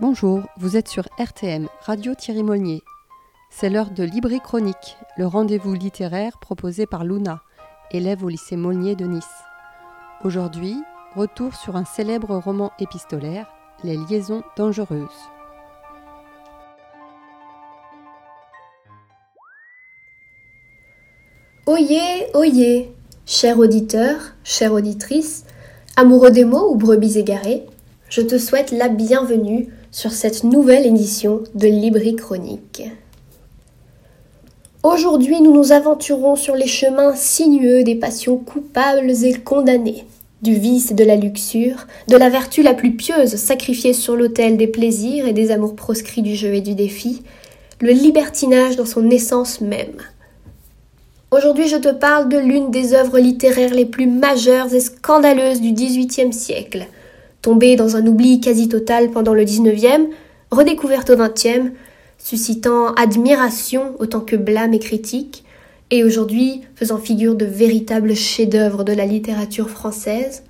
Bonjour, vous êtes sur RTM, Radio Thierry Molnier. C'est l'heure de Libri Chronique, le rendez-vous littéraire proposé par Luna, élève au lycée Molnier de Nice. Aujourd'hui, retour sur un célèbre roman épistolaire, Les liaisons dangereuses. Oyez, oyez, cher auditeur, chère auditrice, amoureux des mots ou brebis égarés, je te souhaite la bienvenue sur cette nouvelle édition de Libri Chronique. Aujourd'hui, nous nous aventurons sur les chemins sinueux des passions coupables et condamnées, du vice et de la luxure, de la vertu la plus pieuse sacrifiée sur l'autel des plaisirs et des amours proscrits du jeu et du défi, le libertinage dans son essence même. Aujourd'hui, je te parle de l'une des œuvres littéraires les plus majeures et scandaleuses du XVIIIe siècle, tombée dans un oubli quasi total pendant le XIXe, redécouverte au XXe, suscitant admiration autant que blâme et critique, et aujourd'hui faisant figure de véritable chef-d'œuvre de la littérature française,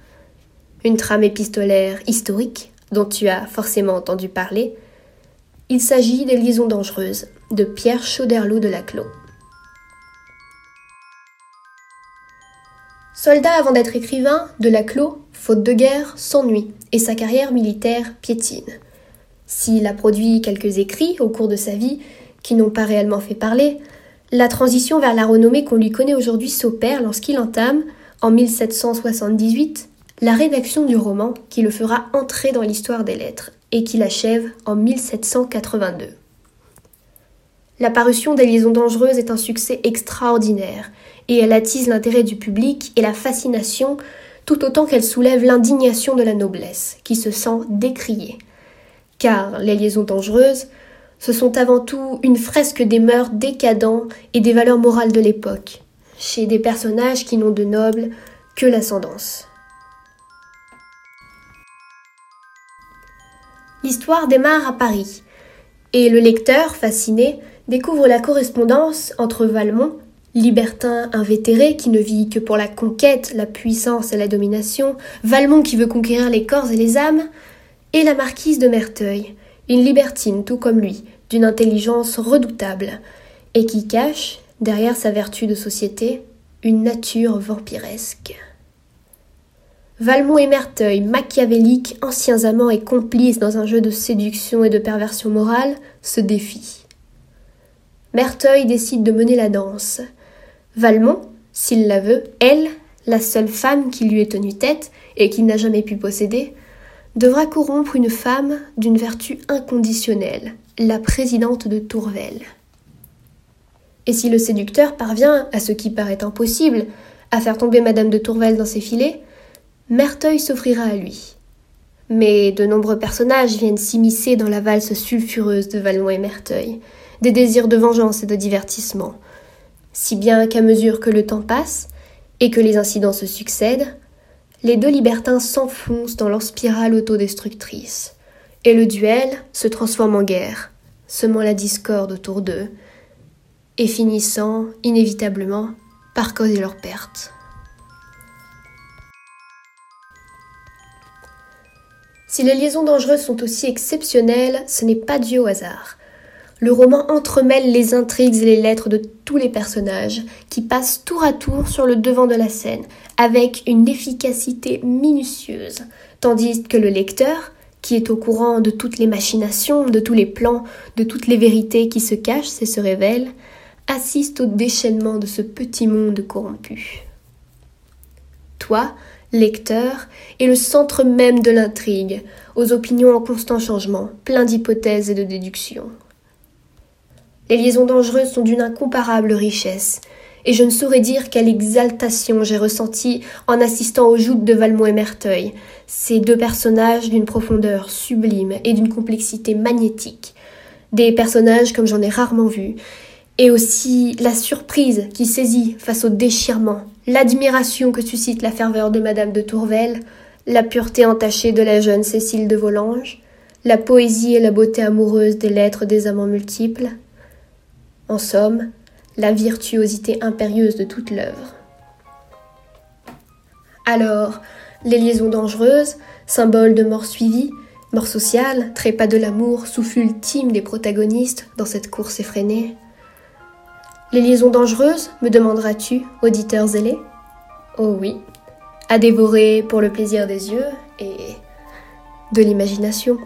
une trame épistolaire historique dont tu as forcément entendu parler. Il s'agit des Liaisons dangereuses de Pierre Chauderlot de Laclos. Soldat avant d'être écrivain, de Laclos, faute de guerre, s'ennuie et sa carrière militaire piétine. S'il a produit quelques écrits au cours de sa vie qui n'ont pas réellement fait parler, la transition vers la renommée qu'on lui connaît aujourd'hui s'opère lorsqu'il entame, en 1778, la rédaction du roman qui le fera entrer dans l'histoire des lettres et qui l'achève en 1782. La parution des Liaisons dangereuses est un succès extraordinaire et elle attise l'intérêt du public et la fascination tout autant qu'elle soulève l'indignation de la noblesse qui se sent décriée car les liaisons dangereuses, ce sont avant tout une fresque des mœurs décadents et des valeurs morales de l'époque, chez des personnages qui n'ont de noble que l'ascendance. L'histoire démarre à Paris, et le lecteur, fasciné, découvre la correspondance entre Valmont, libertin invétéré qui ne vit que pour la conquête, la puissance et la domination, Valmont qui veut conquérir les corps et les âmes, et la marquise de Merteuil, une libertine tout comme lui, d'une intelligence redoutable, et qui cache, derrière sa vertu de société, une nature vampiresque. Valmont et Merteuil, machiavéliques, anciens amants et complices dans un jeu de séduction et de perversion morale, se défient. Merteuil décide de mener la danse. Valmont, s'il la veut, elle, la seule femme qui lui ait tenu tête et qu'il n'a jamais pu posséder, devra corrompre une femme d'une vertu inconditionnelle, la présidente de Tourvel. Et si le séducteur parvient à ce qui paraît impossible, à faire tomber Madame de Tourvel dans ses filets, Merteuil s'offrira à lui. Mais de nombreux personnages viennent s'immiscer dans la valse sulfureuse de Valmont et Merteuil, des désirs de vengeance et de divertissement, si bien qu'à mesure que le temps passe et que les incidents se succèdent, les deux libertins s'enfoncent dans leur spirale autodestructrice, et le duel se transforme en guerre, semant la discorde autour d'eux, et finissant, inévitablement, par causer leur perte. Si les liaisons dangereuses sont aussi exceptionnelles, ce n'est pas dû au hasard le roman entremêle les intrigues et les lettres de tous les personnages, qui passent tour à tour sur le devant de la scène, avec une efficacité minutieuse, tandis que le lecteur, qui est au courant de toutes les machinations, de tous les plans, de toutes les vérités qui se cachent et se révèlent, assiste au déchaînement de ce petit monde corrompu. Toi, lecteur, es le centre même de l'intrigue, aux opinions en constant changement, plein d'hypothèses et de déductions. Les liaisons dangereuses sont d'une incomparable richesse, et je ne saurais dire quelle exaltation j'ai ressentie en assistant aux joutes de Valmont et Merteuil, ces deux personnages d'une profondeur sublime et d'une complexité magnétique, des personnages comme j'en ai rarement vu, et aussi la surprise qui saisit face au déchirement, l'admiration que suscite la ferveur de Madame de Tourvel, la pureté entachée de la jeune Cécile de Volanges, la poésie et la beauté amoureuse des lettres des amants multiples, en somme, la virtuosité impérieuse de toute l'œuvre. Alors, les liaisons dangereuses, symboles de mort suivie, Mort sociale, trépas de l'amour, souffle ultime des protagonistes dans cette course effrénée. Les liaisons dangereuses, me demanderas-tu, auditeur zélé Oh oui, à dévorer pour le plaisir des yeux et de l'imagination.